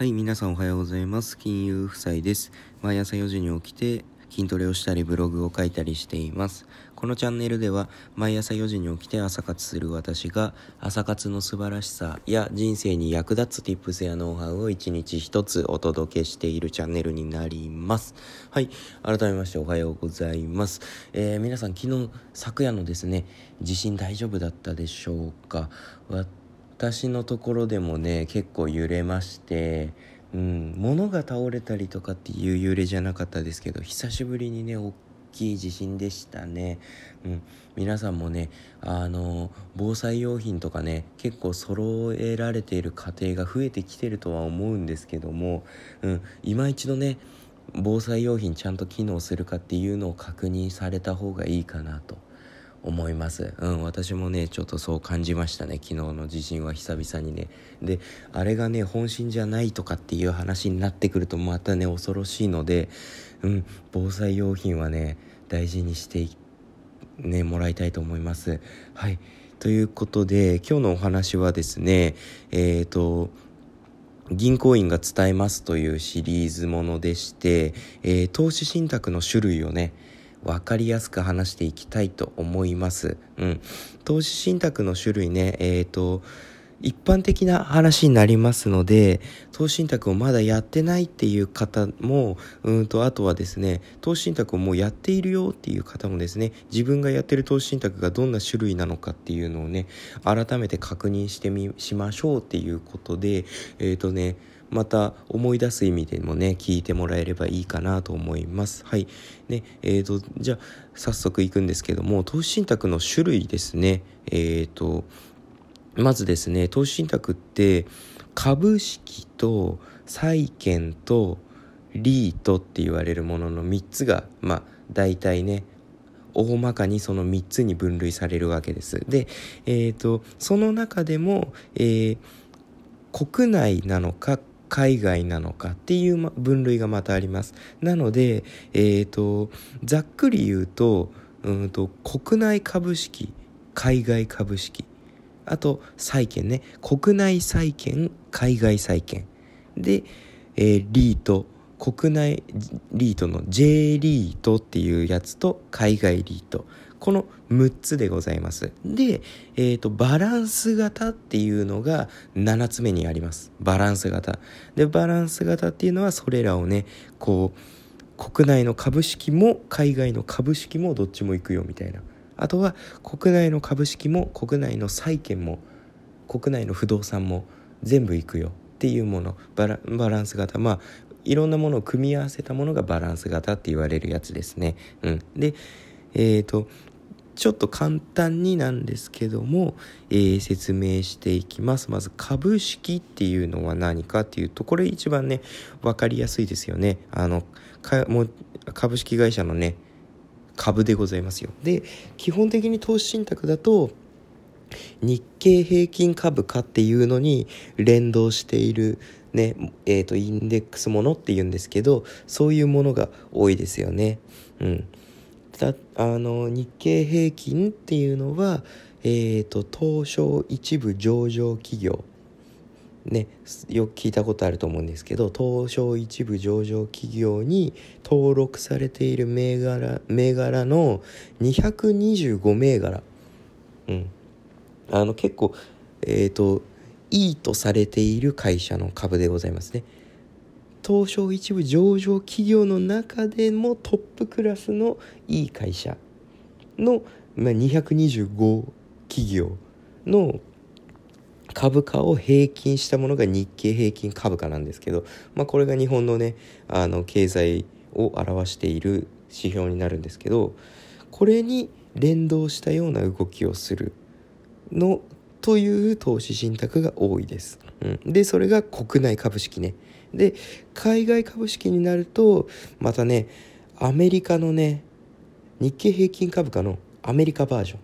はい、皆さんおはようございます。金融夫妻です。毎朝4時に起きて筋トレをしたりブログを書いたりしています。このチャンネルでは毎朝4時に起きて朝活する私が朝活の素晴らしさや人生に役立つ tips やノウハウを一日一つお届けしているチャンネルになります。はい、改めましておはようございます。えー、皆さん昨日昨夜のですね、地震大丈夫だったでしょうか？私のところでもね結構揺れましてうん物が倒れたりとかっていう揺れじゃなかったですけど久しぶりにね大きい地震でしたね、うん、皆さんもねあの防災用品とかね結構揃えられている家庭が増えてきてるとは思うんですけども、うん、今一度ね防災用品ちゃんと機能するかっていうのを確認された方がいいかなと。思います。うん、私もね、ちょっとそう感じましたね。昨日の地震は久々にね。で、あれがね、本心じゃないとかっていう話になってくるとまたね、恐ろしいので、うん、防災用品はね、大事にしてね、もらいたいと思います。はい。ということで、今日のお話はですね、えっ、ー、と、銀行員が伝えますというシリーズものでして、えー、投資信託の種類をね、分かりやすく話していきたいと思います。うん。投資信託の種類ね、えっ、ー、と、一般的な話になりますので、投資信託をまだやってないっていう方も、うんと、あとはですね、投資信託をもうやっているよっていう方もですね、自分がやってる投資信託がどんな種類なのかっていうのをね、改めて確認してみ、しましょうっていうことで、えっ、ー、とね、また思い出す意味でもね聞いてもらえればいいかなと思います。はい。ねえーとじゃあ早速いくんですけども投資信託の種類ですね。えーとまずですね投資信託って株式と債券とリートって言われるものの3つがまあ大体ね大まかにその3つに分類されるわけです。で、えーと、その中でも、えー、国内なのか海外なのかっていう分類がまたあります。なので、えーと、ざっくり言うとうんと国内株式海外株式あと債券ね。国内債券海外債券。で、えー、リート。国内リートの J リートっていうやつと海外リート。この6つでございます。で、えっ、ー、と、バランス型っていうのが7つ目にあります。バランス型。で、バランス型っていうのはそれらをね、こう、国内の株式も海外の株式もどっちも行くよみたいな。あとは国内の株式も国内の債券も国内の不動産も全部行くよっていうものバラバランス型まあいろんなものを組み合わせたものがバランス型って言われるやつですね。うん、でえっ、ー、とちょっと簡単になんですけども、えー、説明していきます。まず株式っていうのは何かっていうと、これ一番ね、分かりやすいですよね。あの、かもう株式会社のね、株でございますよ。で、基本的に投資信託だと、日経平均株価っていうのに連動しているね、えっ、ー、と、インデックスものっていうんですけど、そういうものが多いですよね。うん。だあの日経平均っていうのは、えーと、東証一部上場企業。ね、よく聞いたことあると思うんですけど東証一部上場企業に登録されている銘柄銘柄の225銘柄、うん、あの結構え、ー、といいとされている会社の株でございますね。東証一部上場企業の中でもトップクラスのいい会社の、まあ、225企業の株価を平均したものが日経平均株価なんですけど、まあ、これが日本のねあの経済を表している指標になるんですけどこれに連動したような動きをするのという投資信託が多いです。うん、でそれが国内株式ね。で海外株式になるとまたねアメリカのね日経平均株価のアメリカバージョン。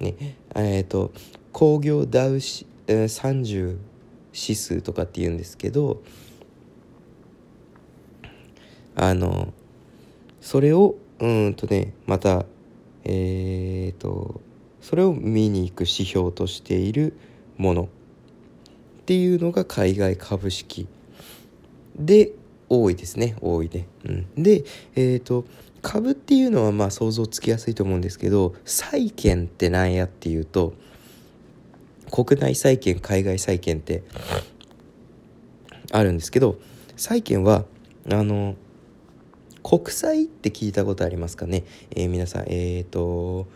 ねえっ、ー、と工業ダウシ、えー、30指数とかって言うんですけどあのそれをうんとねまたえっ、ー、とそれを見に行く指標としているものっていうのが海外株式で多いですね。多いね、うん、でえっ、ー、と株っていうのはまあ想像つきやすいと思うんですけど債券って何やっていうと国内債券海外債券ってあるんですけど債券はあの国債って聞いたことありますかね、えー、皆さんえっ、ー、と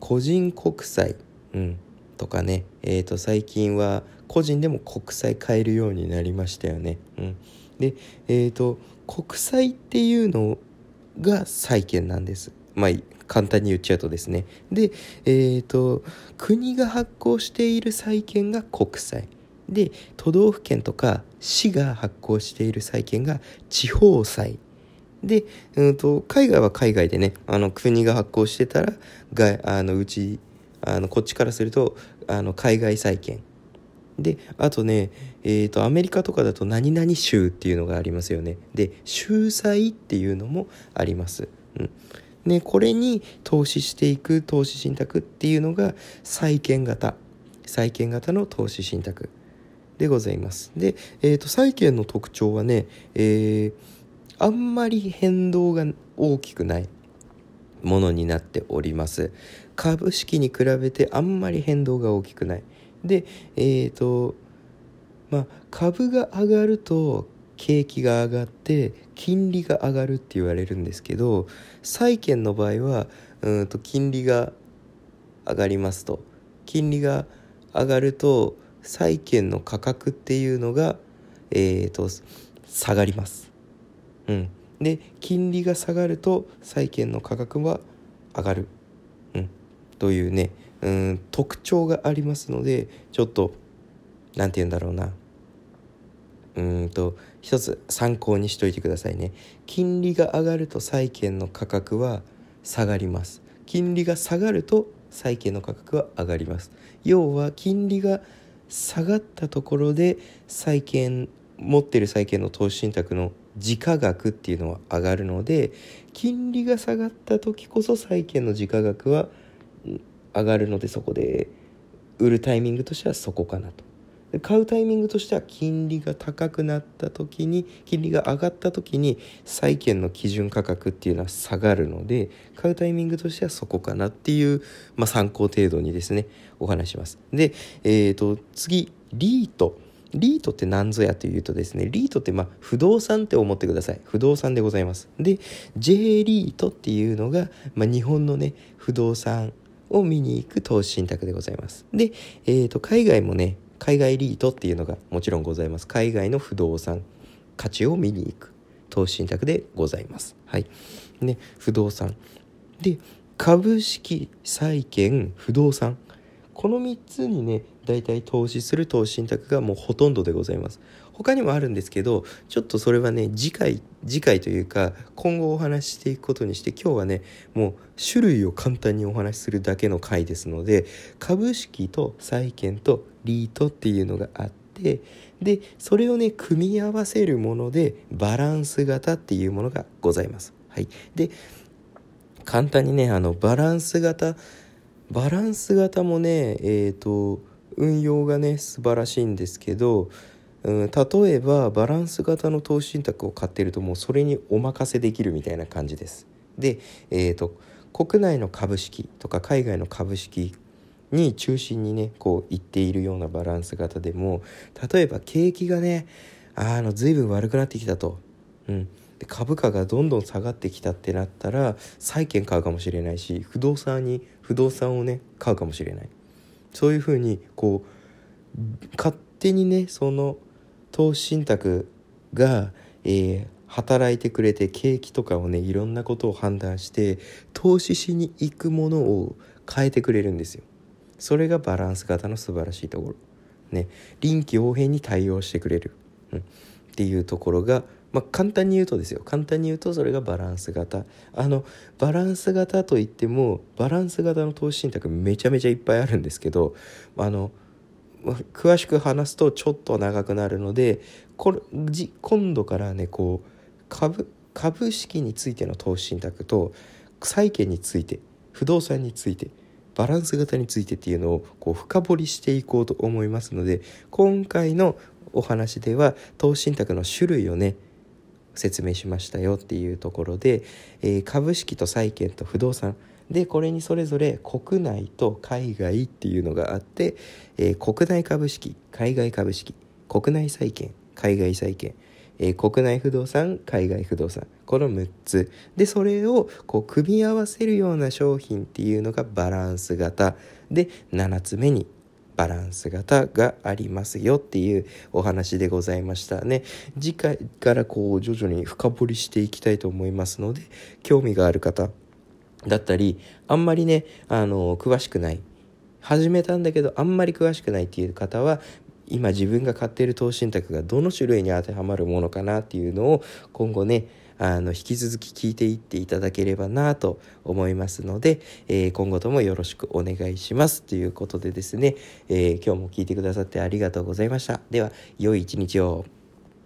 個人国債、うん、とかね。えっ、ー、と最近は個人でも国債買えるようになりましたよね、うん、でえっ、と国債っていうのが債券なんです。まあ簡単に言っちゃうとですね。でえっ、ー、と国が発行している債券が国債。で都道府県とか市が発行している債券が地方債。で、うんと、海外は海外でねあの国が発行してたらがあのうちあのこっちからするとあの海外債券。であとね、えーと、アメリカとかだと何々州っていうのがありますよね。で州債っていうのもあります、うん。ね、これに投資していく投資信託っていうのが債券型。債券型の投資信託でございます。で、えーと、債券の特徴はね、えー、あんまり変動が大きくない。ものになっております。株式に比べてあんまり変動が大きくない。でえっ、ー、とまあ株が上がると景気が上がって金利が上がるって言われるんですけど債券の場合はうんと金利が上がりますと。金利が上がると債券の価格っていうのがえーと下がります。うん、で金利が下がると債券の価格は上がる、うん、というねうん特徴がありますのでちょっと何て言うんだろうな。うんと一つ参考にしといてくださいね。金利が上がると債券の価格は下がります。金利が下がると債券の価格は上がります。要は金利が下がったところで債券持ってる債券の投資信託の時価額っていうのは上がるので金利が下がった時こそ債券の時価額は上がるのでそこで売るタイミングとしてはそこかなと。で買うタイミングとしては金利が高くなった時に金利が上がった時に債券の基準価格っていうのは下がるので買うタイミングとしてはそこかなっていう、まあ、参考程度にですねお話します。で、えーと、と次リートリートって何ぞやというとですね、リートってまあ不動産って思ってください。不動産でございます。で、J リートっていうのが、まあ、日本のね、不動産を見に行く投資信託でございます。で、えー、と海外もね、海外リートっていうのがもちろんございます。海外の不動産価値を見に行く投資信託でございます。はい。ね、不動産。で、株式、債券、不動産。この3つにね大体投資する投資信託がもうほとんどでございます他にもあるんですけどちょっとそれはね次回次回というか今後お話ししていくことにして今日はねもう種類を簡単にお話しするだけの回ですので株式と債券とリートっていうのがあってでそれをね組み合わせるものでバランス型っていうものがございます。はい、で簡単にねあのバランス型バランス型もねえっ、ー、と運用がね素晴らしいんですけど、うん、例えばバランス型の投資信託を買っているともうそれにお任せできるみたいな感じです。で、えーと、国内の株式とか海外の株式に中心にねこういっているようなバランス型でも例えば景気がねあの随分悪くなってきたと、うん、で株価がどんどん下がってきたってなったら債券買うかもしれないし不動産に不動産をね買うかもしれない。そういうふうにこう勝手にねその投資信託が、えー、働いてくれて景気とかをねいろんなことを判断して投資しに行くものを変えてくれるんですよ。それがバランス型の素晴らしいところ。ね、臨機応変に対応してくれる、うん、っていうところがまあ、簡単に言うとですよ。簡単に言うとそれがバランス型。あのバランス型といってもバランス型の投資信託めちゃめちゃいっぱいあるんですけどあの詳しく話すとちょっと長くなるのでこれ今度からねこう株株式についての投資信託と債券について不動産についてバランス型についてっていうのをこう深掘りしていこうと思いますので今回のお話では投資信託の種類をね説明しましたよっていうところで、えー、株式と債券と不動産でこれにそれぞれ国内と海外っていうのがあって、えー、国内株式海外株式国内債券海外債券、えー、国内不動産海外不動産この6つ。でそれをこう組み合わせるような商品っていうのがバランス型。で7つ目にバランス型がありますよっていうお話でございましたね。次回からこう徐々に深掘りしていきたいと思いますので興味がある方だったりあんまりねあの詳しくない始めたんだけどあんまり詳しくないっていう方は今自分が買っている投資信託がどの種類に当てはまるものかなっていうのを今後ねあの引き続き聞いていっていただければなと思いますので、えー、今後ともよろしくお願いしますということでですね、えー、今日も聞いてくださってありがとうございました。では良い一日を。